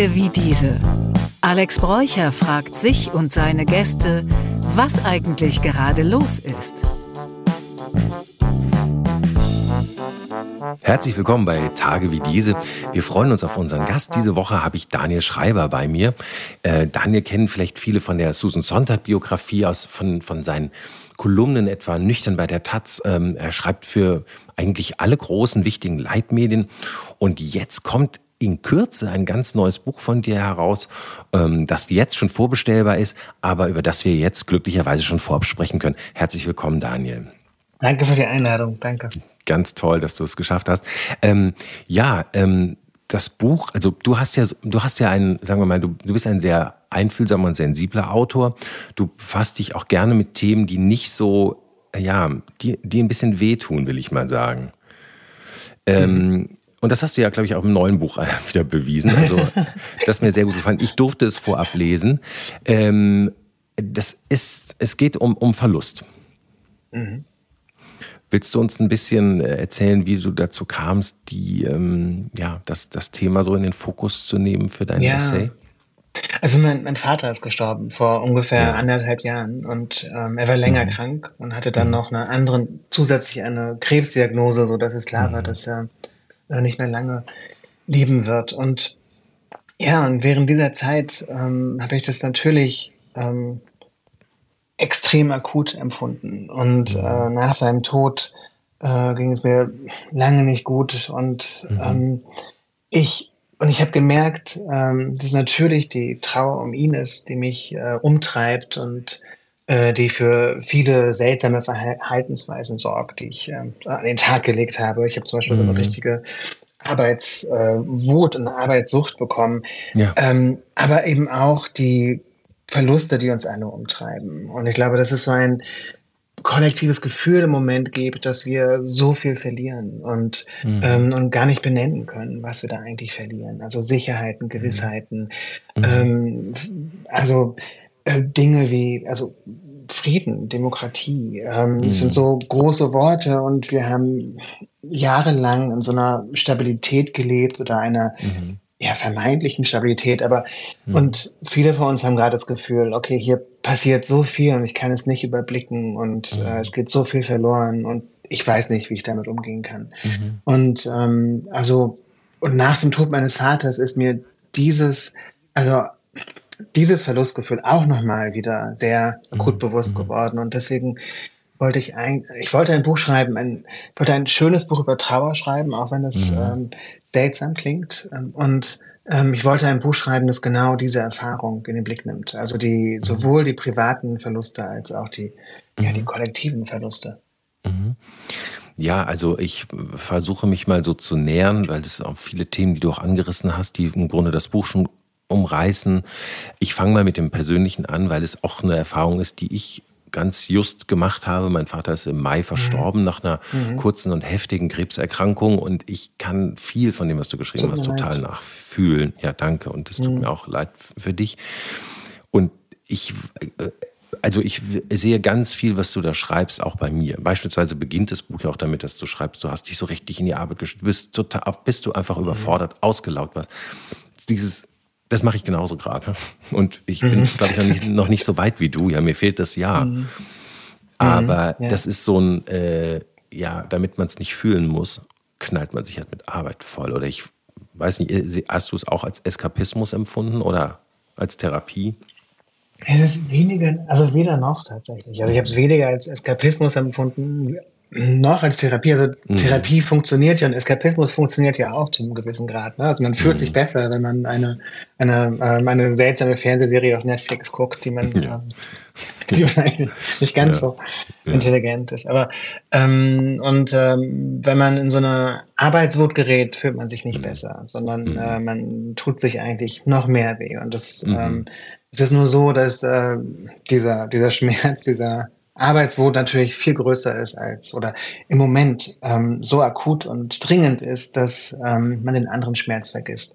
Tage wie diese. Alex Bräucher fragt sich und seine Gäste, was eigentlich gerade los ist. Herzlich willkommen bei Tage wie diese. Wir freuen uns auf unseren Gast. Diese Woche habe ich Daniel Schreiber bei mir. Äh, Daniel kennen vielleicht viele von der Susan Sonntag-Biografie aus von, von seinen Kolumnen, etwa nüchtern bei der Taz. Ähm, er schreibt für eigentlich alle großen, wichtigen Leitmedien. Und jetzt kommt in Kürze ein ganz neues Buch von dir heraus, ähm, das jetzt schon vorbestellbar ist, aber über das wir jetzt glücklicherweise schon vorab sprechen können. Herzlich willkommen, Daniel. Danke für die Einladung, danke. Ganz toll, dass du es geschafft hast. Ähm, ja, ähm, das Buch, also du hast ja, du hast ja einen, sagen wir mal, du, du bist ein sehr einfühlsamer und sensibler Autor. Du befasst dich auch gerne mit Themen, die nicht so, ja, die, die ein bisschen wehtun, will ich mal sagen. Ähm, mhm. Und das hast du ja, glaube ich, auch im neuen Buch wieder bewiesen. Also, das ist mir sehr gut gefallen. Ich durfte es vorab lesen. Ähm, das ist, es geht um, um Verlust. Mhm. Willst du uns ein bisschen äh, erzählen, wie du dazu kamst, die, ähm, ja, das, das Thema so in den Fokus zu nehmen für dein ja. Essay? Also mein, mein Vater ist gestorben vor ungefähr ja. anderthalb Jahren und ähm, er war länger mhm. krank und hatte dann mhm. noch eine andere, zusätzlich eine Krebsdiagnose, so dass es klar mhm. war, dass er äh, nicht mehr lange leben wird. Und ja, und während dieser Zeit ähm, habe ich das natürlich ähm, extrem akut empfunden. Und mhm. äh, nach seinem Tod äh, ging es mir lange nicht gut. Und mhm. ähm, ich und ich habe gemerkt, ähm, dass natürlich die Trauer um ihn ist, die mich äh, umtreibt und äh, die für viele seltsame Verhaltensweisen sorgt, die ich äh, an den Tag gelegt habe. Ich habe zum Beispiel mhm. so eine mhm. richtige Arbeitswut äh, und Arbeitssucht bekommen. Ja. Ähm, aber eben auch die Verluste, die uns alle umtreiben. Und ich glaube, das ist so ein kollektives Gefühl im Moment gibt, dass wir so viel verlieren und, mhm. ähm, und gar nicht benennen können, was wir da eigentlich verlieren. Also Sicherheiten, mhm. Gewissheiten, mhm. ähm, also äh, Dinge wie, also Frieden, Demokratie, ähm, mhm. sind so große Worte und wir haben jahrelang in so einer Stabilität gelebt oder einer mhm ja, vermeintlichen Stabilität, aber mhm. und viele von uns haben gerade das Gefühl, okay, hier passiert so viel und ich kann es nicht überblicken und mhm. äh, es geht so viel verloren und ich weiß nicht, wie ich damit umgehen kann. Mhm. Und ähm, also und nach dem Tod meines Vaters ist mir dieses, also dieses Verlustgefühl auch nochmal wieder sehr akut mhm. bewusst mhm. geworden und deswegen wollte ich ein, ich wollte ein Buch schreiben, ein, wollte ein schönes Buch über Trauer schreiben, auch wenn es mhm. ähm, seltsam klingt. Ähm, und ähm, ich wollte ein Buch schreiben, das genau diese Erfahrung in den Blick nimmt. Also die mhm. sowohl die privaten Verluste als auch die, ja, die mhm. kollektiven Verluste. Mhm. Ja, also ich versuche mich mal so zu nähern, weil es auch viele Themen, die du auch angerissen hast, die im Grunde das Buch schon umreißen. Ich fange mal mit dem Persönlichen an, weil es auch eine Erfahrung ist, die ich ganz just gemacht habe. Mein Vater ist im Mai verstorben mhm. nach einer mhm. kurzen und heftigen Krebserkrankung und ich kann viel von dem, was du geschrieben hast, total leid. nachfühlen. Ja, danke und es tut mhm. mir auch leid für dich. Und ich, äh, also ich sehe ganz viel, was du da schreibst, auch bei mir. Beispielsweise beginnt das Buch ja auch damit, dass du schreibst, du hast dich so richtig in die Arbeit gestellt, bist total, bist du einfach mhm. überfordert, ausgelaugt warst. Dieses das mache ich genauso gerade. Und ich bin, mhm. glaube ich, noch nicht, noch nicht, so weit wie du. Ja, mir fehlt das Jahr. Mhm. Aber mhm, ja. das ist so ein, äh, ja, damit man es nicht fühlen muss, knallt man sich halt mit Arbeit voll. Oder ich weiß nicht, äh, hast du es auch als Eskapismus empfunden oder als Therapie? Es ist weniger, also weder noch tatsächlich. Also ich habe es weniger als Eskapismus empfunden, noch als Therapie. Also mhm. Therapie funktioniert ja und Eskapismus funktioniert ja auch zu einem gewissen Grad. Ne? Also man fühlt mhm. sich besser, wenn man eine, eine, äh, eine seltsame Fernsehserie auf Netflix guckt, die man, ja. ähm, die vielleicht nicht ganz ja. so ja. intelligent ist. Aber ähm, und ähm, wenn man in so eine Arbeitswut gerät, fühlt man sich nicht mhm. besser, sondern mhm. äh, man tut sich eigentlich noch mehr weh. Und das mhm. ähm, es ist nur so, dass äh, dieser, dieser Schmerz, dieser Arbeitswut natürlich viel größer ist als oder im Moment ähm, so akut und dringend ist, dass ähm, man den anderen Schmerz vergisst.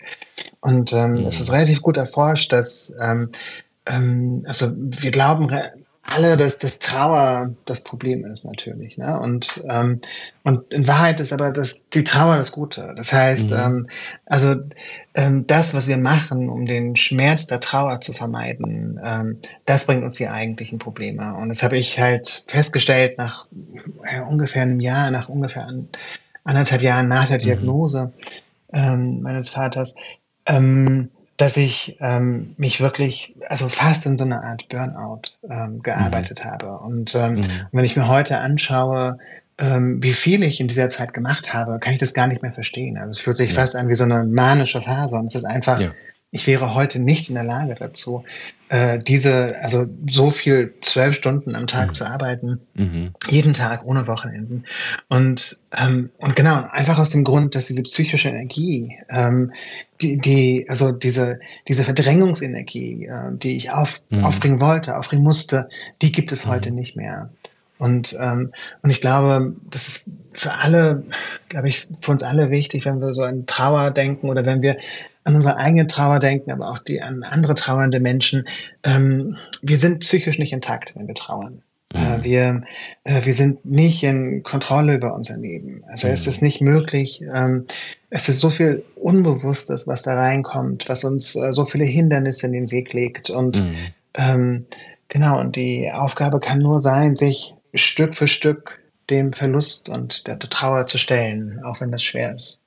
Und ähm, mhm. es ist relativ gut erforscht, dass ähm, ähm, also wir glauben alle, dass das Trauer das Problem ist natürlich. Ne? Und, ähm, und in Wahrheit ist aber das, die Trauer das Gute. Das heißt, mhm. ähm, also ähm, das, was wir machen, um den Schmerz der Trauer zu vermeiden, ähm, das bringt uns die eigentlichen Probleme. Und das habe ich halt festgestellt nach ja, ungefähr einem Jahr, nach ungefähr an, anderthalb Jahren nach der mhm. Diagnose mhm. ähm, meines Vaters. Ähm, dass ich ähm, mich wirklich, also fast in so einer Art Burnout ähm, gearbeitet mhm. habe. Und ähm, mhm. wenn ich mir heute anschaue, ähm, wie viel ich in dieser Zeit gemacht habe, kann ich das gar nicht mehr verstehen. Also es fühlt sich ja. fast an wie so eine manische Phase und es ist einfach ja ich wäre heute nicht in der Lage dazu, äh, diese, also so viel zwölf Stunden am Tag mhm. zu arbeiten, mhm. jeden Tag ohne Wochenenden. Und, ähm, und genau, einfach aus dem Grund, dass diese psychische Energie, ähm, die, die, also diese, diese Verdrängungsenergie, äh, die ich auf, mhm. aufbringen wollte, aufbringen musste, die gibt es heute mhm. nicht mehr. Und, ähm, und ich glaube, das ist für alle, glaube ich, für uns alle wichtig, wenn wir so an Trauer denken oder wenn wir an unsere eigene Trauer denken, aber auch die an andere trauernde Menschen. Ähm, wir sind psychisch nicht intakt, wenn wir trauern. Mhm. Äh, wir, äh, wir sind nicht in Kontrolle über unser Leben. Also mhm. es ist nicht möglich, ähm, es ist so viel Unbewusstes, was da reinkommt, was uns äh, so viele Hindernisse in den Weg legt. Und mhm. ähm, genau, und die Aufgabe kann nur sein, sich Stück für Stück dem Verlust und der Trauer zu stellen, auch wenn das schwer ist.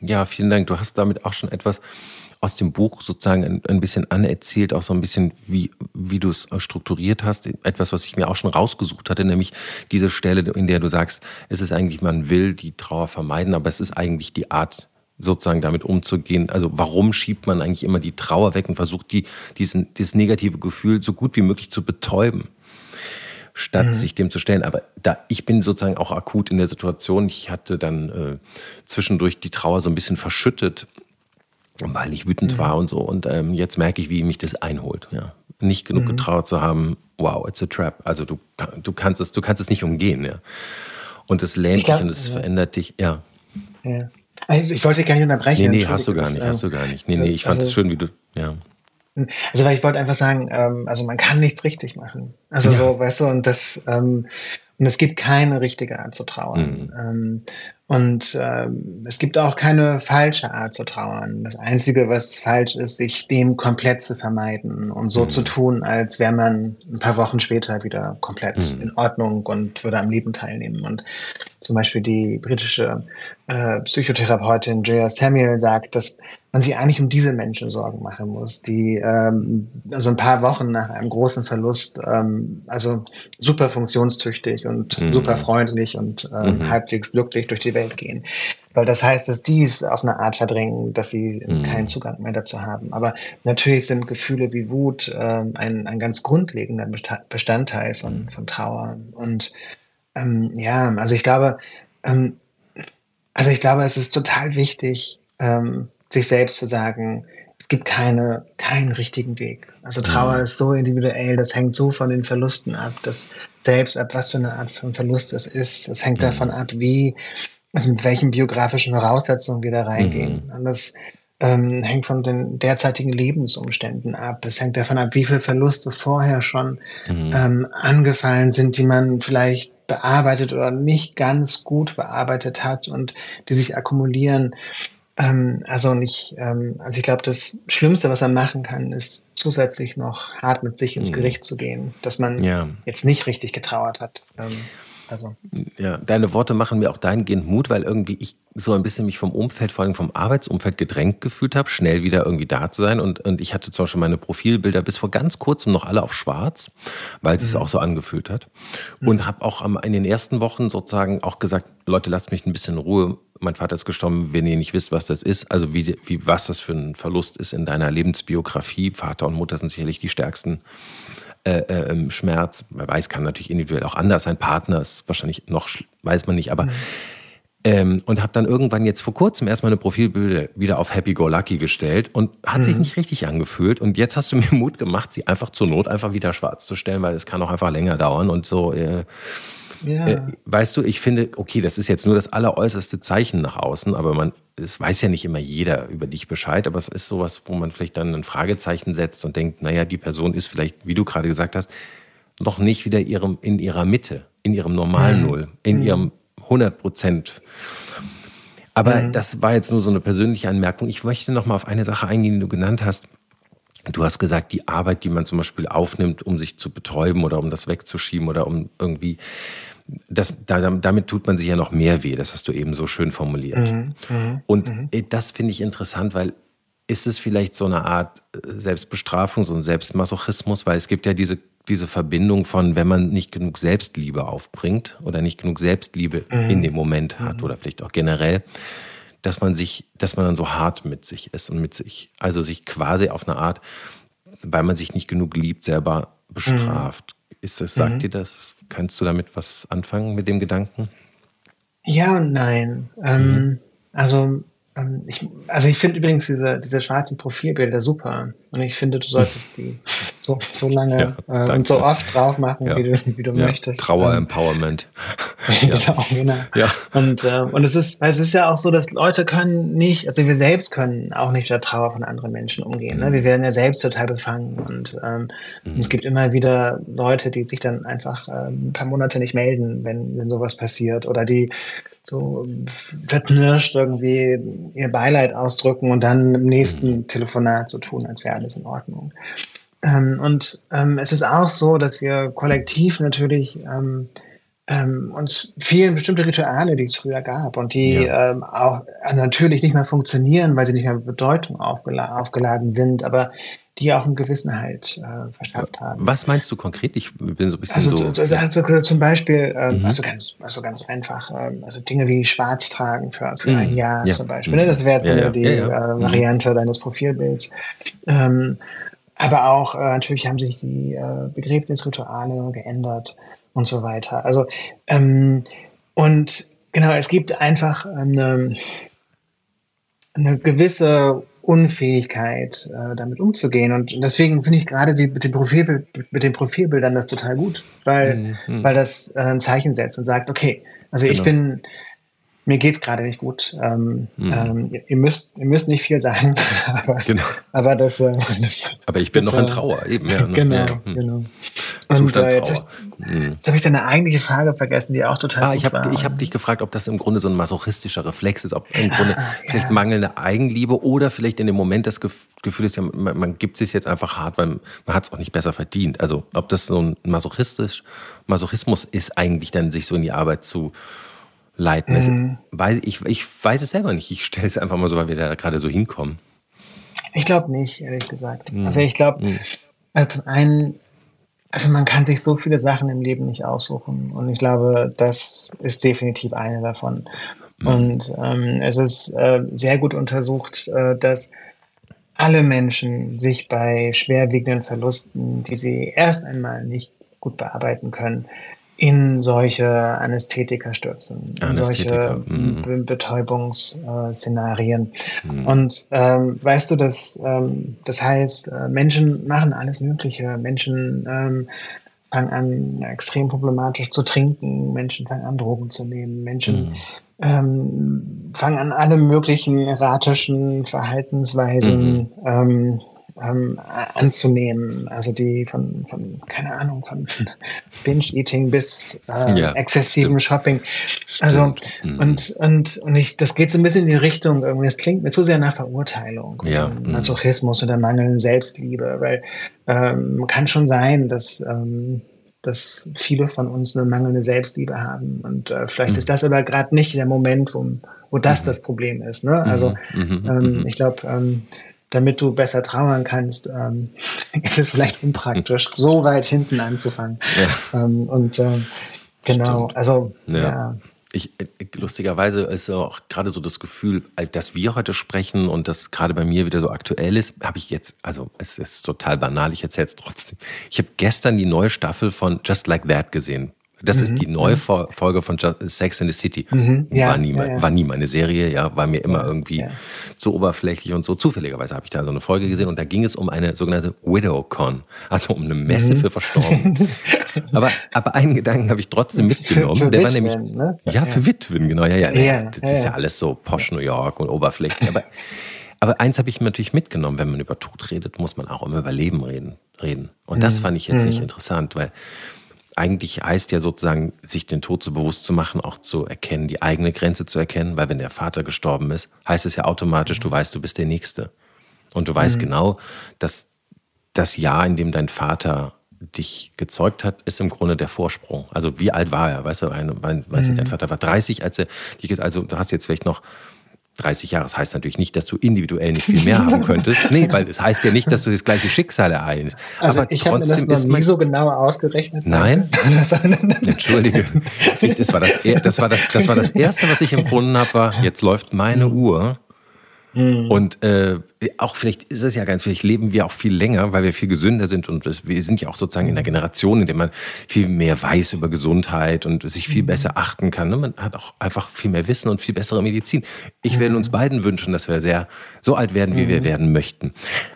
Ja, vielen Dank. Du hast damit auch schon etwas aus dem Buch sozusagen ein, ein bisschen anerzählt, auch so ein bisschen, wie, wie du es strukturiert hast. Etwas, was ich mir auch schon rausgesucht hatte, nämlich diese Stelle, in der du sagst, es ist eigentlich, man will die Trauer vermeiden, aber es ist eigentlich die Art, sozusagen damit umzugehen. Also warum schiebt man eigentlich immer die Trauer weg und versucht, die, diesen, dieses negative Gefühl so gut wie möglich zu betäuben? Statt mhm. sich dem zu stellen. Aber da, ich bin sozusagen auch akut in der Situation. Ich hatte dann äh, zwischendurch die Trauer so ein bisschen verschüttet, weil ich wütend mhm. war und so. Und ähm, jetzt merke ich, wie mich das einholt. Ja. Nicht genug mhm. getraut zu haben, wow, it's a trap. Also du, du, kannst, es, du kannst es nicht umgehen. Ja. Und es lähmt dich und es ja. verändert dich. Ja. ja. Also ich wollte gar nicht unterbrechen. Nee, nee, hast du gar nicht, hast du gar nicht. Nee, nee, ich fand es schön, wie du, ja. Also weil ich wollte einfach sagen, ähm, also man kann nichts richtig machen. Also ja. so, weißt du, und das ähm, und es gibt keine richtige Art zu trauern. Mhm. Ähm, und ähm, es gibt auch keine falsche Art zu trauern. Das Einzige, was falsch ist, sich dem komplett zu vermeiden und so mhm. zu tun, als wäre man ein paar Wochen später wieder komplett mhm. in Ordnung und würde am Leben teilnehmen. Und zum Beispiel die britische äh, Psychotherapeutin Julia Samuel sagt, dass man sich eigentlich um diese Menschen Sorgen machen muss, die ähm, also ein paar Wochen nach einem großen Verlust ähm, also super funktionstüchtig und mhm. super freundlich und ähm, mhm. halbwegs glücklich durch die Welt gehen. Weil das heißt, dass die es auf eine Art verdrängen, dass sie mhm. keinen Zugang mehr dazu haben. Aber natürlich sind Gefühle wie Wut ähm, ein, ein ganz grundlegender Bestandteil von, mhm. von Trauer. Und ähm, ja, also ich glaube, ähm, also ich glaube, es ist total wichtig, ähm, sich selbst zu sagen, es gibt keine, keinen richtigen Weg. Also Trauer mhm. ist so individuell, das hängt so von den Verlusten ab, dass selbst ab was für eine Art von Verlust es ist, es hängt mhm. davon ab, wie, also mit welchen biografischen Voraussetzungen wir da reingehen. Mhm. Und das ähm, hängt von den derzeitigen Lebensumständen ab. Es hängt davon ab, wie viele Verluste vorher schon mhm. ähm, angefallen sind, die man vielleicht bearbeitet oder nicht ganz gut bearbeitet hat und die sich akkumulieren. Ähm, also nicht, ähm, also ich glaube, das Schlimmste, was man machen kann, ist zusätzlich noch hart mit sich ins mhm. Gericht zu gehen, dass man ja. jetzt nicht richtig getrauert hat. Ähm, also. Ja, deine Worte machen mir auch dahingehend Mut, weil irgendwie ich so ein bisschen mich vom Umfeld, vor allem vom Arbeitsumfeld gedrängt gefühlt habe, schnell wieder irgendwie da zu sein. Und, und ich hatte zum Beispiel meine Profilbilder bis vor ganz kurzem noch alle auf schwarz, weil es mhm. sich auch so angefühlt hat. Mhm. Und habe auch in den ersten Wochen sozusagen auch gesagt, Leute, lasst mich ein bisschen in Ruhe. Mein Vater ist gestorben, wenn ihr nicht wisst, was das ist, also wie, wie was das für ein Verlust ist in deiner Lebensbiografie. Vater und Mutter sind sicherlich die stärksten äh, äh, Schmerz. Man weiß, kann natürlich individuell auch anders sein. Partner ist wahrscheinlich noch, weiß man nicht, aber. Mhm. Ähm, und habe dann irgendwann jetzt vor kurzem erstmal eine Profilbilder wieder auf Happy Go Lucky gestellt und hat mhm. sich nicht richtig angefühlt. Und jetzt hast du mir Mut gemacht, sie einfach zur Not einfach wieder schwarz zu stellen, weil es kann auch einfach länger dauern und so. Äh, ja. Äh, weißt du, ich finde, okay, das ist jetzt nur das alleräußerste Zeichen nach außen, aber man, es weiß ja nicht immer jeder über dich Bescheid, aber es ist sowas, wo man vielleicht dann ein Fragezeichen setzt und denkt, naja, die Person ist vielleicht, wie du gerade gesagt hast, noch nicht wieder ihrem, in ihrer Mitte, in ihrem normalen mhm. Null, in mhm. ihrem 100 Prozent. Aber mhm. das war jetzt nur so eine persönliche Anmerkung. Ich möchte noch mal auf eine Sache eingehen, die du genannt hast. Du hast gesagt, die Arbeit, die man zum Beispiel aufnimmt, um sich zu betäuben oder um das wegzuschieben oder um irgendwie, das, da, damit tut man sich ja noch mehr weh. Das hast du eben so schön formuliert. Mhm. Mhm. Und mhm. das finde ich interessant, weil ist es vielleicht so eine Art äh, Selbstbestrafung, so ein Selbstmasochismus, weil es gibt ja diese, diese Verbindung von, wenn man nicht genug Selbstliebe aufbringt oder nicht genug Selbstliebe mhm. in dem Moment hat mhm. oder vielleicht auch generell, dass man sich, dass man dann so hart mit sich ist und mit sich, also sich quasi auf eine Art, weil man sich nicht genug liebt, selber bestraft. Ist das, sagt mhm. dir das? Kannst du damit was anfangen mit dem Gedanken? Ja und nein. Ähm, mhm. also ich, also ich finde übrigens diese, diese schwarzen Profilbilder super. Und ich finde, du solltest die so, so lange ja, äh, und so oft drauf machen, ja. wie du, wie du ja, möchtest. Trauer ähm, genau, genau. Ja. Und, äh, und es ist, weil es ist ja auch so, dass Leute können nicht, also wir selbst können auch nicht mit der Trauer von anderen Menschen umgehen. Ne? Wir mhm. werden ja selbst total befangen. Und, ähm, mhm. es gibt immer wieder Leute, die sich dann einfach äh, ein paar Monate nicht melden, wenn, wenn sowas passiert. Oder die so verknirscht irgendwie ihr Beileid ausdrücken und dann im nächsten mhm. Telefonat so tun, als wäre alles in Ordnung. Ähm, und ähm, es ist auch so, dass wir kollektiv natürlich ähm, ähm uns vielen bestimmte Rituale, die es früher gab und die ja. ähm, auch natürlich nicht mehr funktionieren, weil sie nicht mehr mit Bedeutung aufgela aufgeladen sind, aber die auch einen gewissen Halt äh, verschafft haben. Was meinst du konkret? Ich bin so ein bisschen also, so. Also, also zum Beispiel, ähm, mhm. also ganz, also ganz einfach, ähm, also Dinge wie Schwarz tragen für, für mhm. ein Jahr ja. zum Beispiel. Ne? Das wäre jetzt so ja, die ja, äh, Variante mhm. deines Profilbilds. Ähm, aber auch äh, natürlich haben sich die äh, Begräbnisrituale geändert und so weiter. Also ähm, und genau, es gibt einfach eine, eine gewisse Unfähigkeit, äh, damit umzugehen. Und deswegen finde ich gerade die, mit, dem Profilbild, mit den Profilbildern das total gut, weil, mhm. weil das äh, ein Zeichen setzt und sagt, okay, also genau. ich bin, mir geht's gerade nicht gut. Ähm, mhm. ähm, ihr, müsst, ihr müsst nicht viel sagen, aber, genau. aber das, äh, das, Aber ich bin bitte, noch in Trauer, eben, ja. Ne? Genau, ja. Mhm. genau. Und äh, jetzt habe ich, mhm. hab ich deine eigentliche Frage vergessen, die auch total ah, ich hab, habe dich gefragt, ob das im Grunde so ein masochistischer Reflex ist, ob im Grunde ah, vielleicht ja. mangelnde Eigenliebe oder vielleicht in dem Moment das Gefühl ist, ja, man, man gibt sich jetzt einfach hart, weil man hat es auch nicht besser verdient. Also ob das so ein masochistisch, Masochismus ist eigentlich dann, sich so in die Arbeit zu leiten. Mhm. weiß, ich, ich weiß es selber nicht. Ich stelle es einfach mal so, weil wir da gerade so hinkommen. Ich glaube nicht, ehrlich gesagt. Mhm. Also ich glaube, mhm. also zum einen, also man kann sich so viele Sachen im Leben nicht aussuchen. Und ich glaube, das ist definitiv eine davon. Mhm. Und ähm, es ist äh, sehr gut untersucht, äh, dass alle Menschen sich bei schwerwiegenden Verlusten, die sie erst einmal nicht gut bearbeiten können, in solche Anästhetika stürzen, in solche mhm. Betäubungsszenarien. Mhm. Und ähm, weißt du, dass ähm, das heißt, äh, Menschen machen alles Mögliche. Menschen ähm, fangen an, extrem problematisch zu trinken. Menschen fangen an, Drogen zu nehmen. Menschen mhm. ähm, fangen an, alle möglichen erratischen Verhaltensweisen mhm. ähm, ähm, anzunehmen. Also die von, von, keine Ahnung, von Binge-Eating bis äh, ja, exzessivem stimmt. Shopping. Also, stimmt. und, und, und ich, das geht so ein bisschen in die Richtung, irgendwie, es klingt mir zu sehr nach Verurteilung, ja. Mhm. Masochismus oder mangelnden Selbstliebe, weil ähm, kann schon sein, dass ähm, dass viele von uns eine mangelnde Selbstliebe haben. Und äh, vielleicht mhm. ist das aber gerade nicht der Moment, wo, wo das mhm. das Problem ist. Ne? Also mhm. mhm. ähm, mhm. ich glaube, ähm, damit du besser trauern kannst, ähm, ist es vielleicht unpraktisch, so weit hinten anzufangen. Ja. Ähm, und ähm, genau, Stimmt. also ja. ja. Ich, lustigerweise ist auch gerade so das Gefühl, dass wir heute sprechen und das gerade bei mir wieder so aktuell ist, habe ich jetzt, also es ist total banal, ich erzähle es trotzdem. Ich habe gestern die neue Staffel von Just Like That gesehen. Das mhm. ist die neue. Folge von Sex in the City. Mhm. Ja, war, nie, ja, ja. war nie meine Serie, ja, war mir immer irgendwie zu oberflächlich und so. Zufälligerweise habe ich da so eine Folge gesehen und da ging es um eine sogenannte WidowCon, also um eine Messe mhm. für Verstorbene. aber, aber einen Gedanken habe ich trotzdem mitgenommen. Für, für Der Witwen, war nämlich, ne? ja, für Witwen, genau, ja, ja. das ist ja alles so posch New York und oberflächlich. Aber Aber eins habe ich natürlich mitgenommen, wenn man über Tod redet, muss man auch immer über Leben reden. reden. Und das mhm. fand ich jetzt nicht mhm. interessant, weil eigentlich heißt ja sozusagen, sich den Tod so bewusst zu machen, auch zu erkennen, die eigene Grenze zu erkennen, weil wenn der Vater gestorben ist, heißt es ja automatisch, du weißt, du bist der Nächste. Und du weißt mhm. genau, dass das Jahr, in dem dein Vater dich gezeugt hat, ist im Grunde der Vorsprung. Also wie alt war er? Weißt du, ein, ein, weiß nicht, dein mhm. Vater war 30, als er dich, also du hast jetzt vielleicht noch 30 Jahre. Das heißt natürlich nicht, dass du individuell nicht viel mehr haben könntest. Nee, weil es das heißt ja nicht, dass du das gleiche Schicksal ereilt. Also Aber ich habe mir das noch nie so genau ausgerechnet. Nein? Entschuldige. Das war das, das, war das, das war das Erste, was ich empfunden habe, war, jetzt läuft meine Uhr Mhm. Und äh, auch vielleicht ist es ja ganz, vielleicht leben wir auch viel länger, weil wir viel gesünder sind und wir sind ja auch sozusagen in der Generation, in der man viel mehr weiß über Gesundheit und sich viel mhm. besser achten kann. Ne? Man hat auch einfach viel mehr Wissen und viel bessere Medizin. Ich mhm. werde uns beiden wünschen, dass wir sehr so alt werden, wie mhm. wir werden möchten.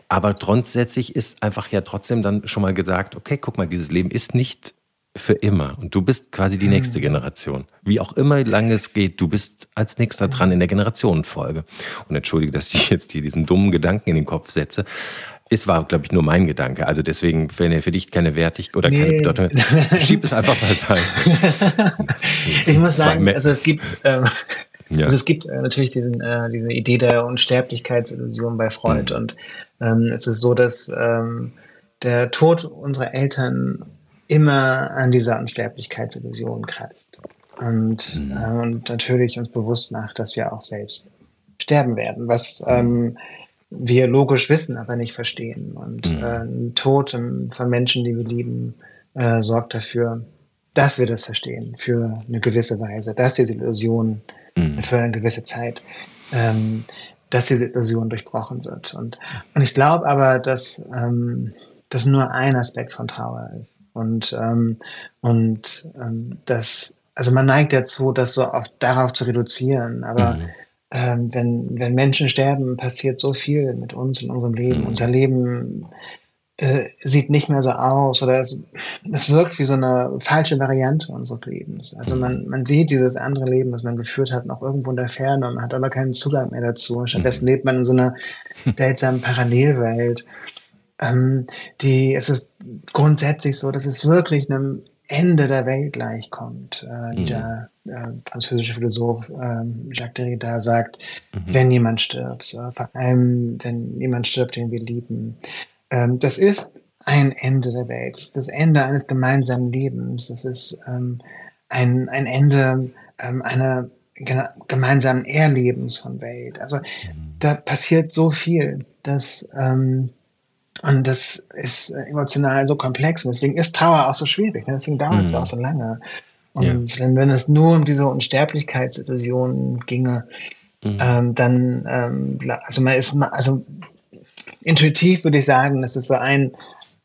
Aber grundsätzlich ist einfach ja trotzdem dann schon mal gesagt, okay, guck mal, dieses Leben ist nicht für immer. Und du bist quasi die nächste hm. Generation. Wie auch immer lange es geht, du bist als nächster dran in der Generationenfolge. Und entschuldige, dass ich jetzt hier diesen dummen Gedanken in den Kopf setze. Es war, glaube ich, nur mein Gedanke. Also deswegen, wenn er für dich keine Wertigkeit oder nee. keine Bedeutung schieb es einfach beiseite. ich muss sagen, also es gibt, ähm, ja. also es gibt äh, natürlich diesen, äh, diese Idee der Unsterblichkeitsillusion bei Freud. Mhm. Und ähm, es ist so, dass ähm, der Tod unserer Eltern immer an dieser Unsterblichkeitsillusion kratzt. Und, mhm. äh, und natürlich uns bewusst macht, dass wir auch selbst sterben werden, was ähm, wir logisch wissen, aber nicht verstehen. Und mhm. äh, ein Tod von Menschen, die wir lieben, äh, sorgt dafür, dass wir das verstehen, für eine gewisse Weise, dass diese Illusion mhm. für eine gewisse Zeit, ähm, dass diese Illusion durchbrochen wird. Und, und ich glaube aber, dass ähm, das nur ein Aspekt von Trauer ist. Und, ähm, und ähm, das, also man neigt dazu, das so oft darauf zu reduzieren. Aber mhm. ähm, wenn, wenn Menschen sterben, passiert so viel mit uns in unserem Leben. Mhm. Unser Leben äh, sieht nicht mehr so aus oder es, es wirkt wie so eine falsche Variante unseres Lebens. Also mhm. man, man sieht dieses andere Leben, das man geführt hat, noch irgendwo in der Ferne und man hat aber keinen Zugang mehr dazu. Stattdessen mhm. lebt man in so einer seltsamen Parallelwelt ähm, die, es ist grundsätzlich so, dass es wirklich einem Ende der Welt gleichkommt. Äh, mhm. Der äh, französische Philosoph äh, Jacques Derrida sagt, mhm. wenn jemand stirbt, so, vor allem wenn jemand stirbt, den wir lieben. Ähm, das ist ein Ende der Welt. Das ist das Ende eines gemeinsamen Lebens. Das ist ähm, ein, ein Ende ähm, einer gemeinsamen Erlebens von Welt. Also mhm. da passiert so viel, dass ähm, und das ist emotional so komplex und deswegen ist Trauer auch so schwierig. Ne? Deswegen dauert es mhm. auch so lange. Und ja. wenn, wenn es nur um diese Unsterblichkeitsillusion ginge, mhm. ähm, dann, ähm, also man ist, also intuitiv würde ich sagen, das ist so ein,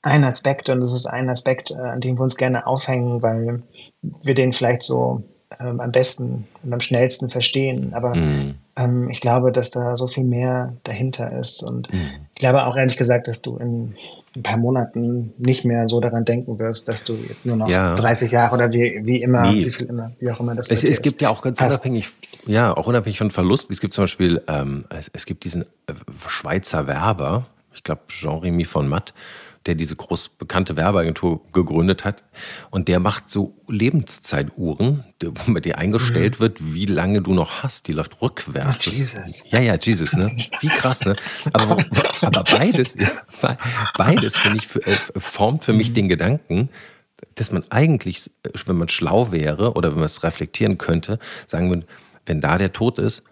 ein Aspekt und das ist ein Aspekt, äh, an dem wir uns gerne aufhängen, weil wir den vielleicht so ähm, am besten und am schnellsten verstehen. Aber mm. ähm, ich glaube, dass da so viel mehr dahinter ist. Und mm. ich glaube auch ehrlich gesagt, dass du in ein paar Monaten nicht mehr so daran denken wirst, dass du jetzt nur noch ja. 30 Jahre oder wie, wie immer, nee. wie viel immer, wie auch immer das es, es gibt ja auch ganz hast. unabhängig, ja, auch unabhängig von Verlust. Es gibt zum Beispiel, ähm, es, es, gibt diesen äh, Schweizer Werber, ich glaube Jean-Remy von Matt, der diese groß bekannte Werbeagentur gegründet hat. Und der macht so Lebenszeituhren, wo bei dir eingestellt mhm. wird, wie lange du noch hast. Die läuft rückwärts. Oh, Jesus. Ja, ja, Jesus, ne? Wie krass, ne? Aber, aber beides, beides, finde ich, äh, formt für mich mhm. den Gedanken, dass man eigentlich, wenn man schlau wäre oder wenn man es reflektieren könnte, sagen würde, wenn da der Tod ist,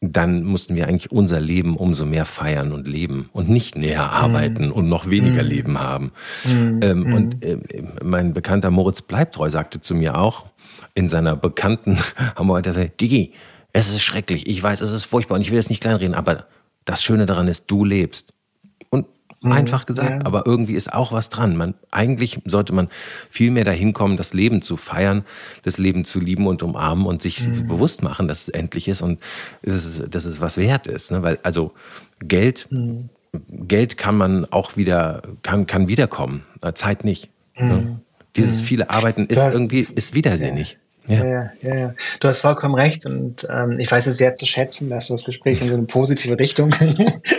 dann mussten wir eigentlich unser Leben umso mehr feiern und leben und nicht näher arbeiten mm. und noch weniger mm. Leben haben. Mm. Ähm, und äh, mein bekannter Moritz Bleibtreu sagte zu mir auch in seiner bekannten, heute gesagt, Gigi, es ist schrecklich, ich weiß, es ist furchtbar und ich will es nicht kleinreden, aber das Schöne daran ist, du lebst. Mhm. Einfach gesagt, ja. aber irgendwie ist auch was dran. Man, eigentlich sollte man viel mehr dahin kommen, das Leben zu feiern, das Leben zu lieben und umarmen und sich mhm. bewusst machen, dass es endlich ist und dass es, dass es was wert ist. Ne? Weil, also Geld, mhm. Geld kann man auch wieder, kann, kann wiederkommen, äh, Zeit nicht. Ne? Mhm. Dieses mhm. viele Arbeiten ist hast, irgendwie, ist widersinnig. Ja. Ja, ja, ja. Du hast vollkommen recht und ähm, ich weiß es sehr zu schätzen, dass du das Gespräch in so eine positive Richtung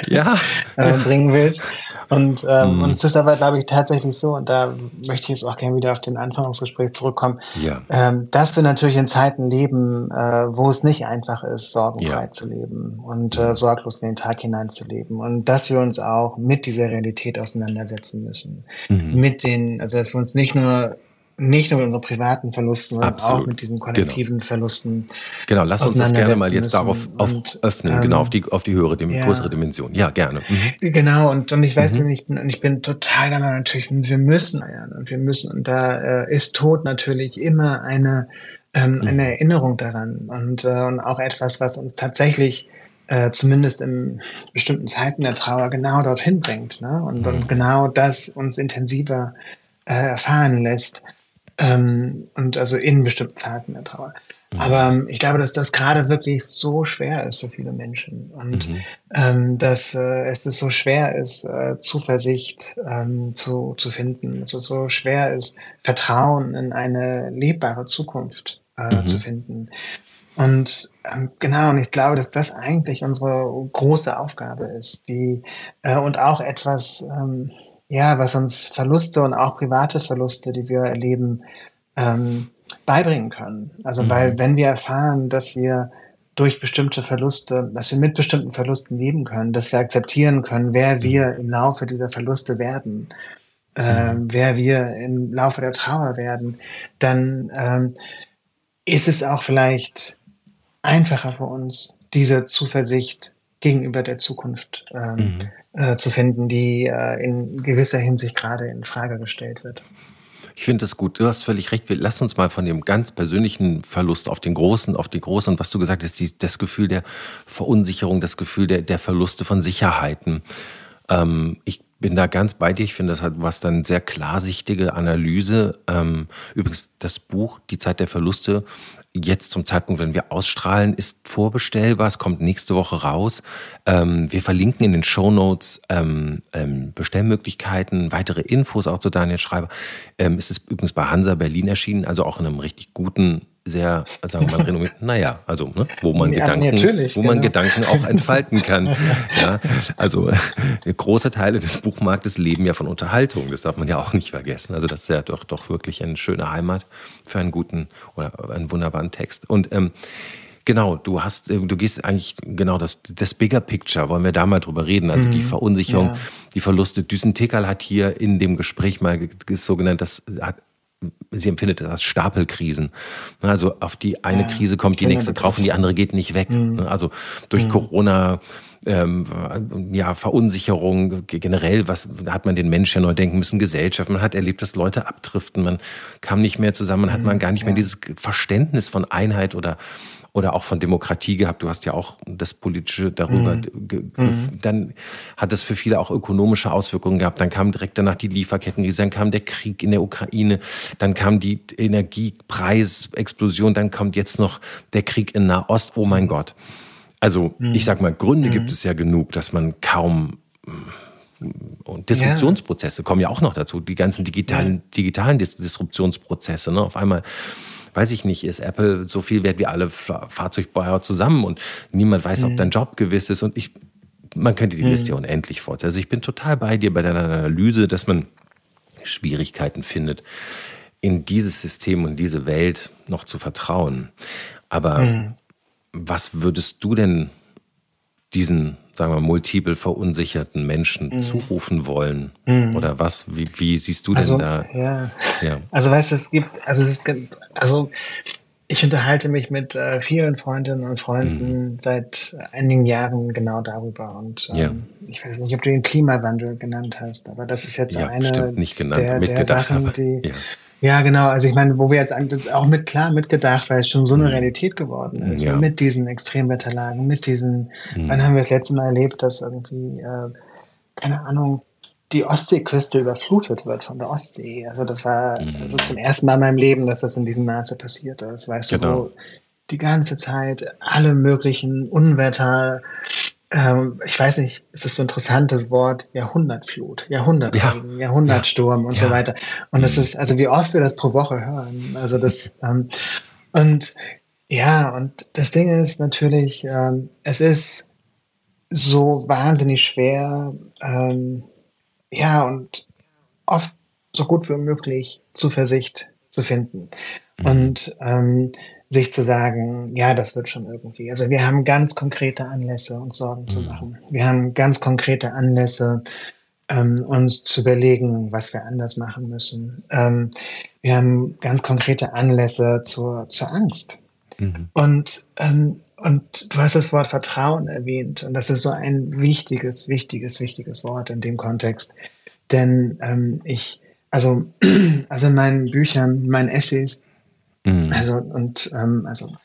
ja. äh, bringen willst. Und, ähm, mm. und es ist aber, glaube ich, tatsächlich so, und da möchte ich jetzt auch gerne wieder auf den Anfangsgespräch zurückkommen, ja. ähm, dass wir natürlich in Zeiten leben, äh, wo es nicht einfach ist, sorgenfrei ja. zu leben und äh, sorglos in den Tag hineinzuleben. Und dass wir uns auch mit dieser Realität auseinandersetzen müssen. Mhm. Mit den, also dass wir uns nicht nur nicht nur mit unseren privaten Verlusten, sondern Absolut. auch mit diesen kollektiven genau. Verlusten. Genau, lass uns das gerne mal jetzt darauf und, öffnen, ähm, genau, auf die, auf die höhere, die ja. größere Dimension. Ja, gerne. Mhm. Genau, und, und ich weiß mhm. nicht, und ich bin total der Meinung, natürlich, wir müssen feiern und wir müssen, und da äh, ist Tod natürlich immer eine, ähm, mhm. eine Erinnerung daran und, äh, und auch etwas, was uns tatsächlich äh, zumindest in bestimmten Zeiten der Trauer genau dorthin bringt ne? und, und mhm. genau das uns intensiver äh, erfahren lässt ähm, und also in bestimmten Phasen der Trauer. Mhm. Aber ähm, ich glaube, dass das gerade wirklich so schwer ist für viele Menschen und mhm. ähm, dass äh, es das so schwer ist, äh, Zuversicht ähm, zu, zu finden, dass es so schwer ist, Vertrauen in eine lebbare Zukunft äh, mhm. zu finden. Und ähm, genau, und ich glaube, dass das eigentlich unsere große Aufgabe ist, die äh, und auch etwas, ähm, ja, was uns Verluste und auch private Verluste, die wir erleben, ähm, beibringen können. Also mhm. weil wenn wir erfahren, dass wir durch bestimmte Verluste, dass wir mit bestimmten Verlusten leben können, dass wir akzeptieren können, wer mhm. wir im Laufe dieser Verluste werden, äh, wer wir im Laufe der Trauer werden, dann ähm, ist es auch vielleicht einfacher für uns, diese Zuversicht gegenüber der Zukunft ähm, mhm äh, zu finden, die äh, in gewisser Hinsicht gerade in Frage gestellt wird. Ich finde das gut. Du hast völlig recht. Lass uns mal von dem ganz persönlichen Verlust auf den großen, auf die großen und was du gesagt hast, die, das Gefühl der Verunsicherung, das Gefühl der, der Verluste von Sicherheiten. Ähm, ich bin da ganz bei dir. Ich finde, das hat was dann sehr klarsichtige Analyse. Ähm, übrigens, das Buch Die Zeit der Verluste jetzt zum Zeitpunkt, wenn wir ausstrahlen, ist vorbestellbar. Es kommt nächste Woche raus. Ähm, wir verlinken in den Show Notes ähm, ähm, Bestellmöglichkeiten, weitere Infos auch zu Daniel Schreiber. Ähm, es ist übrigens bei Hansa Berlin erschienen, also auch in einem richtig guten sehr, sagen wir mal, renommiert, naja, also, ne, wo man ja, Gedanken, wo man genau. Gedanken auch entfalten kann. ja, also, große Teile des Buchmarktes leben ja von Unterhaltung. Das darf man ja auch nicht vergessen. Also, das ist ja doch, doch wirklich eine schöne Heimat für einen guten oder einen wunderbaren Text. Und, ähm, Genau, du hast, du gehst eigentlich genau das, das Bigger Picture, wollen wir da mal drüber reden. Also mhm. die Verunsicherung, ja. die Verluste. Düsen Tekal hat hier in dem Gespräch mal so genannt, das hat sie empfindet das als Stapelkrisen. Also auf die eine ja, Krise kommt die nächste drauf und die andere geht nicht weg. Mhm. Also durch mhm. Corona, ähm, ja, Verunsicherung generell, was hat man den Menschen ja neu denken müssen, Gesellschaft. Man hat erlebt, dass Leute abdriften, man kam nicht mehr zusammen, man hat man mhm. gar nicht mehr dieses Verständnis von Einheit oder oder auch von Demokratie gehabt. Du hast ja auch das Politische darüber. Mhm. mhm. Dann hat es für viele auch ökonomische Auswirkungen gehabt. Dann kam direkt danach die Lieferkettenkrise, dann kam der Krieg in der Ukraine, dann kam die Energiepreisexplosion, dann kommt jetzt noch der Krieg in Nahost. Oh mein Gott. Also mhm. ich sag mal, Gründe mhm. gibt es ja genug, dass man kaum und Disruptionsprozesse ja. kommen ja auch noch dazu. Die ganzen digitalen, digitalen Disruptionsprozesse. Ne? Auf einmal weiß ich nicht, ist Apple so viel wert wie alle Fahrzeugbauer zusammen und niemand weiß, ob mhm. dein Job gewiss ist. Und ich, man könnte die Liste mhm. unendlich fortsetzen. Also ich bin total bei dir bei deiner Analyse, dass man Schwierigkeiten findet, in dieses System und diese Welt noch zu vertrauen. Aber mhm. was würdest du denn diesen sagen wir, multiple verunsicherten Menschen mhm. zurufen wollen? Mhm. Oder was? Wie, wie, siehst du denn also, da? Ja. ja. Also weißt du, es gibt, also es ist, also ich unterhalte mich mit äh, vielen Freundinnen und Freunden mhm. seit einigen Jahren genau darüber. Und ähm, ja. ich weiß nicht, ob du den Klimawandel genannt hast, aber das ist jetzt ja, eine der, der Sachen, die, ja. Ja, genau. Also ich meine, wo wir jetzt auch mit klar mitgedacht, weil es schon so eine mhm. Realität geworden ist. Ja. Mit diesen Extremwetterlagen, mit diesen, mhm. wann haben wir das letzte Mal erlebt, dass irgendwie, äh, keine Ahnung, die Ostseeküste überflutet wird von der Ostsee. Also das war, mhm. das ist zum ersten Mal in meinem Leben, dass das in diesem Maße passiert ist. Weißt genau. du, wo die ganze Zeit alle möglichen Unwetter, ähm, ich weiß nicht, ist das so ein interessantes Wort, Jahrhundertflut, Jahrhundertregen, ja. Jahrhundertsturm ja. und ja. so weiter. Und das ist, also wie oft wir das pro Woche hören. Also das, ähm, Und ja, und das Ding ist natürlich, ähm, es ist so wahnsinnig schwer, ähm, ja, und oft so gut wie möglich Zuversicht zu finden. Mhm. Und ähm, sich zu sagen, ja, das wird schon irgendwie. Also wir haben ganz konkrete Anlässe, uns Sorgen mhm. zu machen. Wir haben ganz konkrete Anlässe, ähm, uns zu überlegen, was wir anders machen müssen. Ähm, wir haben ganz konkrete Anlässe zur, zur Angst. Mhm. Und, ähm, und du hast das Wort Vertrauen erwähnt. Und das ist so ein wichtiges, wichtiges, wichtiges Wort in dem Kontext. Denn ähm, ich, also, also in meinen Büchern, meinen Essays, mhm. also und ähm, also,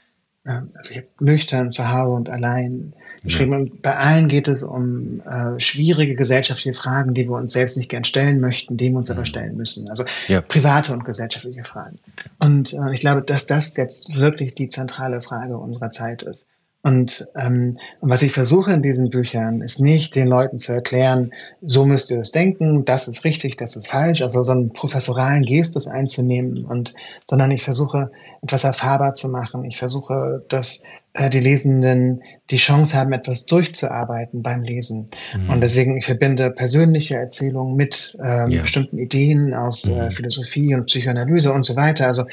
äh, also ich habe nüchtern zu Hause und allein geschrieben. Ja. Und bei allen geht es um äh, schwierige gesellschaftliche Fragen, die wir uns selbst nicht gern stellen möchten, die wir uns mhm. aber stellen müssen. Also ja. private und gesellschaftliche Fragen. Und äh, ich glaube, dass das jetzt wirklich die zentrale Frage unserer Zeit ist. Und, ähm, und was ich versuche in diesen Büchern, ist nicht den Leuten zu erklären, so müsst ihr es denken, das ist richtig, das ist falsch, also so einen professoralen Gestus einzunehmen, und, sondern ich versuche etwas erfahrbar zu machen. Ich versuche, dass äh, die Lesenden die Chance haben, etwas durchzuarbeiten beim Lesen. Mhm. Und deswegen, ich verbinde persönliche Erzählungen mit ähm, ja. bestimmten Ideen aus äh, mhm. äh, Philosophie und Psychoanalyse und so weiter, also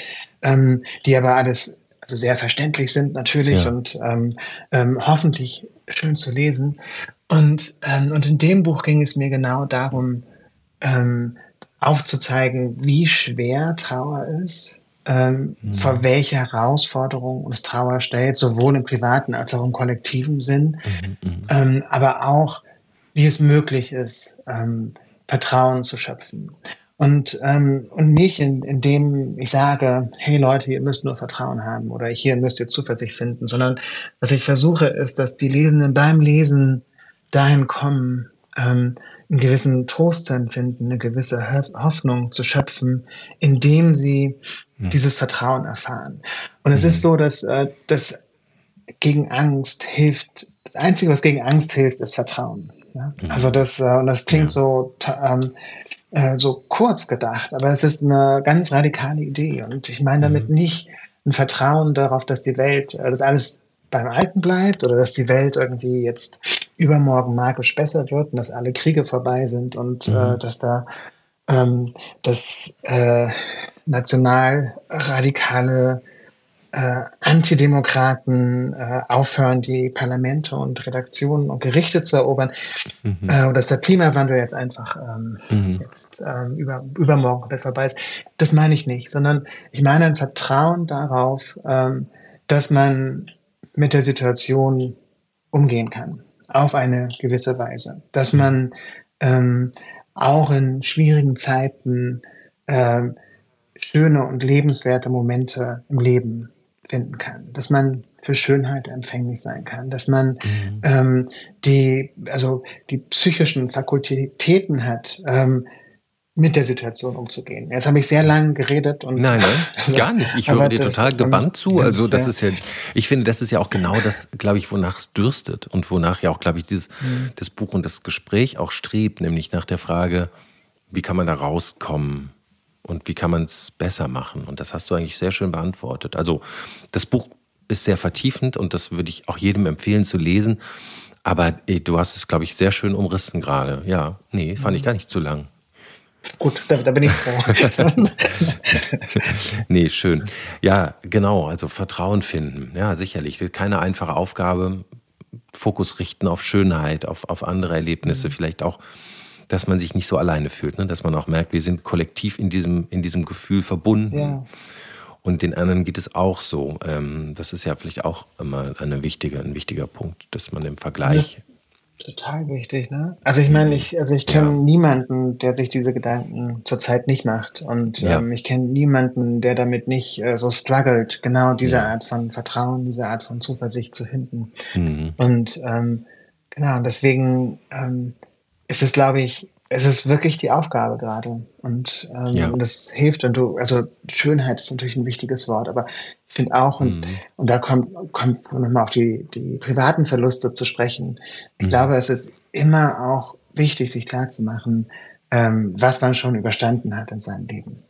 ähm, die aber alles also sehr verständlich sind natürlich ja. und ähm, ähm, hoffentlich schön zu lesen. Und, ähm, und in dem Buch ging es mir genau darum, ähm, aufzuzeigen, wie schwer Trauer ist, ähm, mhm. vor welche Herausforderungen uns Trauer stellt, sowohl im privaten als auch im kollektiven Sinn, mhm, mhm. ähm, aber auch, wie es möglich ist, Vertrauen zu schöpfen. Und, ähm, und nicht, in, indem ich sage, hey Leute, ihr müsst nur Vertrauen haben oder hier müsst ihr Zuversicht finden, sondern was ich versuche, ist, dass die Lesenden beim Lesen dahin kommen, ähm, einen gewissen Trost zu empfinden, eine gewisse Hoffnung zu schöpfen, indem sie mhm. dieses Vertrauen erfahren. Und es mhm. ist so, dass äh, das gegen Angst hilft, das Einzige, was gegen Angst hilft, ist Vertrauen. Ja? Mhm. Also das, äh, und das klingt ja. so ähm, äh, so kurz gedacht, aber es ist eine ganz radikale Idee. Und ich meine damit mhm. nicht ein Vertrauen darauf, dass die Welt, äh, dass alles beim Alten bleibt oder dass die Welt irgendwie jetzt übermorgen magisch besser wird und dass alle Kriege vorbei sind und äh, mhm. äh, dass da ähm, das äh, nationalradikale äh, Antidemokraten äh, aufhören, die Parlamente und Redaktionen und Gerichte zu erobern. Mhm. Äh, und dass der Klimawandel jetzt einfach ähm, mhm. jetzt ähm, über, übermorgen komplett vorbei ist. Das meine ich nicht, sondern ich meine ein Vertrauen darauf, ähm, dass man mit der Situation umgehen kann, auf eine gewisse Weise. Dass man ähm, auch in schwierigen Zeiten ähm, schöne und lebenswerte Momente im Leben finden kann, dass man für Schönheit empfänglich sein kann, dass man mhm. ähm, die, also die psychischen Fakultäten hat, ähm, mit der Situation umzugehen. Jetzt habe ich sehr lange geredet und nein, nein, also, gar nicht. Ich höre dir total gebannt zu. Also das ja. ist ja, ich finde, das ist ja auch genau das, glaube ich, wonach es dürstet und wonach ja auch, glaube ich, dieses mhm. das Buch und das Gespräch auch strebt, nämlich nach der Frage, wie kann man da rauskommen? Und wie kann man es besser machen? Und das hast du eigentlich sehr schön beantwortet. Also das Buch ist sehr vertiefend und das würde ich auch jedem empfehlen zu lesen. Aber ey, du hast es, glaube ich, sehr schön umrissen gerade. Ja, nee, fand ich gar nicht zu lang. Gut, da, da bin ich froh. nee, schön. Ja, genau, also Vertrauen finden. Ja, sicherlich. Keine einfache Aufgabe. Fokus richten auf Schönheit, auf, auf andere Erlebnisse, mhm. vielleicht auch dass man sich nicht so alleine fühlt, ne? dass man auch merkt, wir sind kollektiv in diesem, in diesem Gefühl verbunden. Ja. Und den anderen geht es auch so. Ähm, das ist ja vielleicht auch immer eine wichtige, ein wichtiger Punkt, dass man im Vergleich. Total wichtig, ne? Also ich meine, ich, also ich kenne ja. niemanden, der sich diese Gedanken zurzeit nicht macht. Und ja. ähm, ich kenne niemanden, der damit nicht äh, so struggelt, genau diese ja. Art von Vertrauen, diese Art von Zuversicht zu finden. Mhm. Und ähm, genau, deswegen ähm, es ist, glaube ich, es ist wirklich die Aufgabe gerade. Und, ähm, ja. und das hilft. Und du, also Schönheit ist natürlich ein wichtiges Wort, aber ich finde auch, und, mhm. und da kommt, kommt nochmal auf die, die privaten Verluste zu sprechen. Ich mhm. glaube, es ist immer auch wichtig, sich klarzumachen, ähm, was man schon überstanden hat in seinem Leben.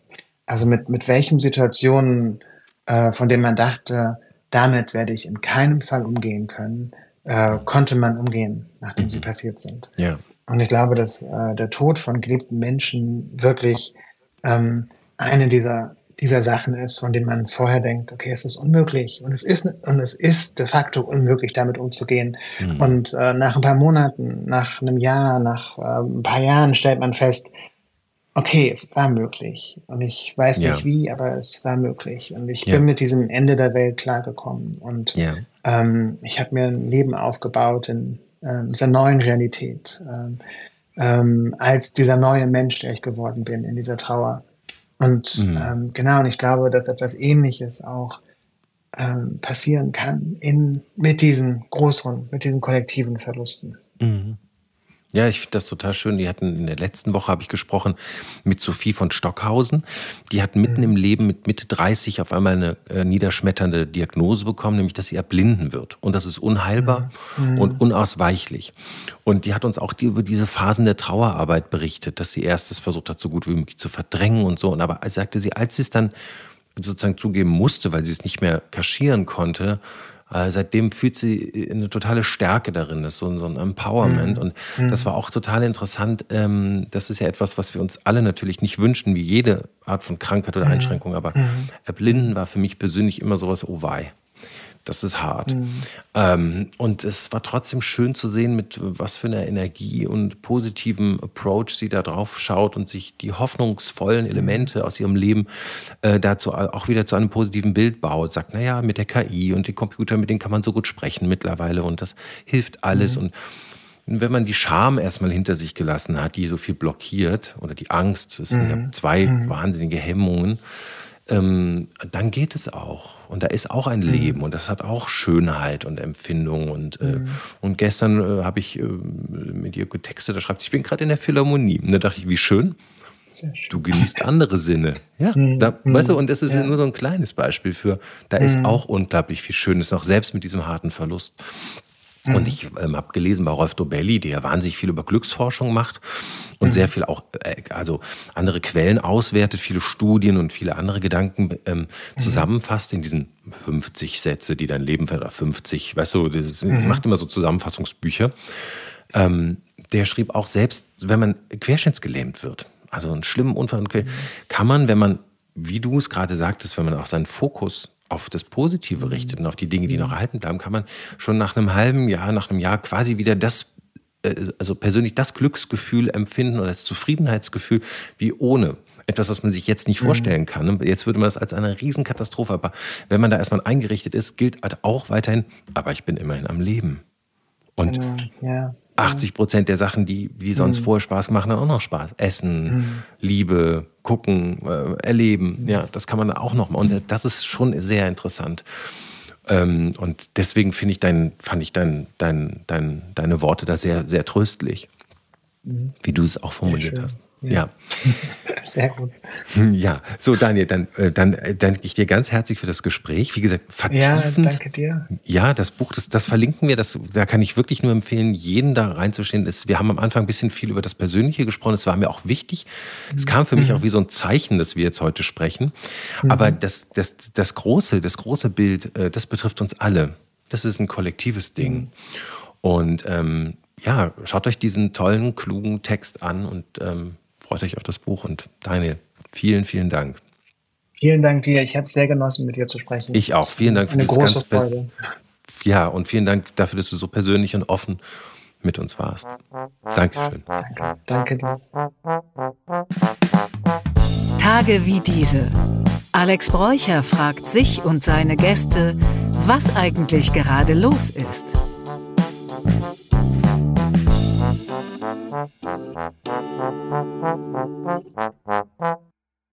Also mit, mit welchen Situationen äh, von dem man dachte, damit werde ich in keinem Fall umgehen können, äh, konnte man umgehen, nachdem mhm. sie passiert sind. Ja. Und ich glaube, dass äh, der Tod von geliebten Menschen wirklich ähm, eine dieser, dieser Sachen ist, von denen man vorher denkt, okay, es ist unmöglich und es ist, und es ist de facto unmöglich, damit umzugehen. Mhm. Und äh, nach ein paar Monaten, nach einem Jahr, nach äh, ein paar Jahren stellt man fest, okay, es war möglich. Und ich weiß nicht ja. wie, aber es war möglich. Und ich ja. bin mit diesem Ende der Welt klargekommen. Und ja. ähm, ich habe mir ein Leben aufgebaut in äh, dieser neuen Realität, ähm, ähm, als dieser neue Mensch, der ich geworden bin in dieser Trauer. Und mhm. ähm, genau, und ich glaube, dass etwas Ähnliches auch ähm, passieren kann in, mit diesen größeren, mit diesen kollektiven Verlusten. Mhm. Ja, ich finde das total schön. Die hatten in der letzten Woche habe ich gesprochen mit Sophie von Stockhausen. Die hat mitten mhm. im Leben mit Mitte 30 auf einmal eine äh, niederschmetternde Diagnose bekommen, nämlich dass sie erblinden wird. Und das ist unheilbar mhm. und unausweichlich. Und die hat uns auch die, über diese Phasen der Trauerarbeit berichtet, dass sie erst das versucht hat, so gut wie möglich zu verdrängen und so. Und aber sagte sie, als sie es dann sozusagen zugeben musste, weil sie es nicht mehr kaschieren konnte, äh, seitdem fühlt sie eine totale Stärke darin, das ist so, so ein Empowerment. Mhm. Und mhm. das war auch total interessant. Ähm, das ist ja etwas, was wir uns alle natürlich nicht wünschen, wie jede Art von Krankheit oder mhm. Einschränkung. Aber mhm. Erblinden war für mich persönlich immer sowas, oh wei. Das ist hart. Mhm. Ähm, und es war trotzdem schön zu sehen, mit was für einer Energie und positivem Approach sie da drauf schaut und sich die hoffnungsvollen mhm. Elemente aus ihrem Leben äh, dazu auch wieder zu einem positiven Bild baut. Sagt, naja, mit der KI und den Computer, mit denen kann man so gut sprechen mittlerweile und das hilft alles. Mhm. Und wenn man die Scham erstmal hinter sich gelassen hat, die so viel blockiert, oder die Angst, das sind ja mhm. zwei mhm. wahnsinnige Hemmungen, ähm, dann geht es auch. Und da ist auch ein mhm. Leben und das hat auch Schönheit und Empfindung. Und, äh, mhm. und gestern äh, habe ich äh, mit ihr getextet, da schreibt sie, ich bin gerade in der Philharmonie. Und da dachte ich, wie schön. Du genießt andere Sinne. Ja, mhm. da, weißt du, und das ist ja. nur so ein kleines Beispiel für, da ist mhm. auch unglaublich viel Schönes, auch selbst mit diesem harten Verlust. Mhm. Und ich ähm, habe gelesen bei Rolf Dobelli, der wahnsinnig viel über Glücksforschung macht und mhm. sehr viel auch, äh, also andere Quellen auswertet, viele Studien und viele andere Gedanken ähm, mhm. zusammenfasst in diesen 50 Sätze, die dein Leben verändern, 50, weißt du, das mhm. macht immer so Zusammenfassungsbücher. Ähm, der schrieb auch selbst, wenn man querschnittsgelähmt wird, also einen schlimmen Unfall, mhm. kann man, wenn man, wie du es gerade sagtest, wenn man auch seinen Fokus auf das Positive mhm. richtet und auf die Dinge, die noch erhalten bleiben, kann man schon nach einem halben Jahr, nach einem Jahr quasi wieder das, äh, also persönlich das Glücksgefühl empfinden oder das Zufriedenheitsgefühl wie ohne. Etwas, was man sich jetzt nicht mhm. vorstellen kann. Jetzt würde man das als eine Riesenkatastrophe, aber wenn man da erstmal eingerichtet ist, gilt halt auch weiterhin, aber ich bin immerhin am Leben. Und genau, ja. 80 Prozent der Sachen, die, die sonst mhm. vorher Spaß machen, dann auch noch Spaß. Essen, mhm. Liebe, gucken, äh, erleben. Ja, das kann man auch noch mal. Und das ist schon sehr interessant. Ähm, und deswegen finde ich dein, fand ich dein, dein, dein, deine Worte da sehr, sehr tröstlich, mhm. wie du es auch formuliert hast. Ja. Sehr gut. Ja, so Daniel, dann, äh, dann äh, danke ich dir ganz herzlich für das Gespräch. Wie gesagt, vertiefend. Ja, danke dir. Ja, das Buch, das, das verlinken wir. Das, da kann ich wirklich nur empfehlen, jeden da reinzustehen. Das, wir haben am Anfang ein bisschen viel über das Persönliche gesprochen. Das war mir auch wichtig. Es kam für mich mhm. auch wie so ein Zeichen, dass wir jetzt heute sprechen. Mhm. Aber das, das, das große, das große Bild, äh, das betrifft uns alle. Das ist ein kollektives Ding. Mhm. Und ähm, ja, schaut euch diesen tollen, klugen Text an und ähm, freut euch auf das Buch. Und Daniel, vielen, vielen Dank. Vielen Dank dir. Ich habe es sehr genossen, mit dir zu sprechen. Ich auch. Vielen Dank für Eine dieses ganz Freude. Ja, und vielen Dank dafür, dass du so persönlich und offen mit uns warst. Dankeschön. Danke, Danke dir. Tage wie diese. Alex Bräucher fragt sich und seine Gäste, was eigentlich gerade los ist. Mm-hmm.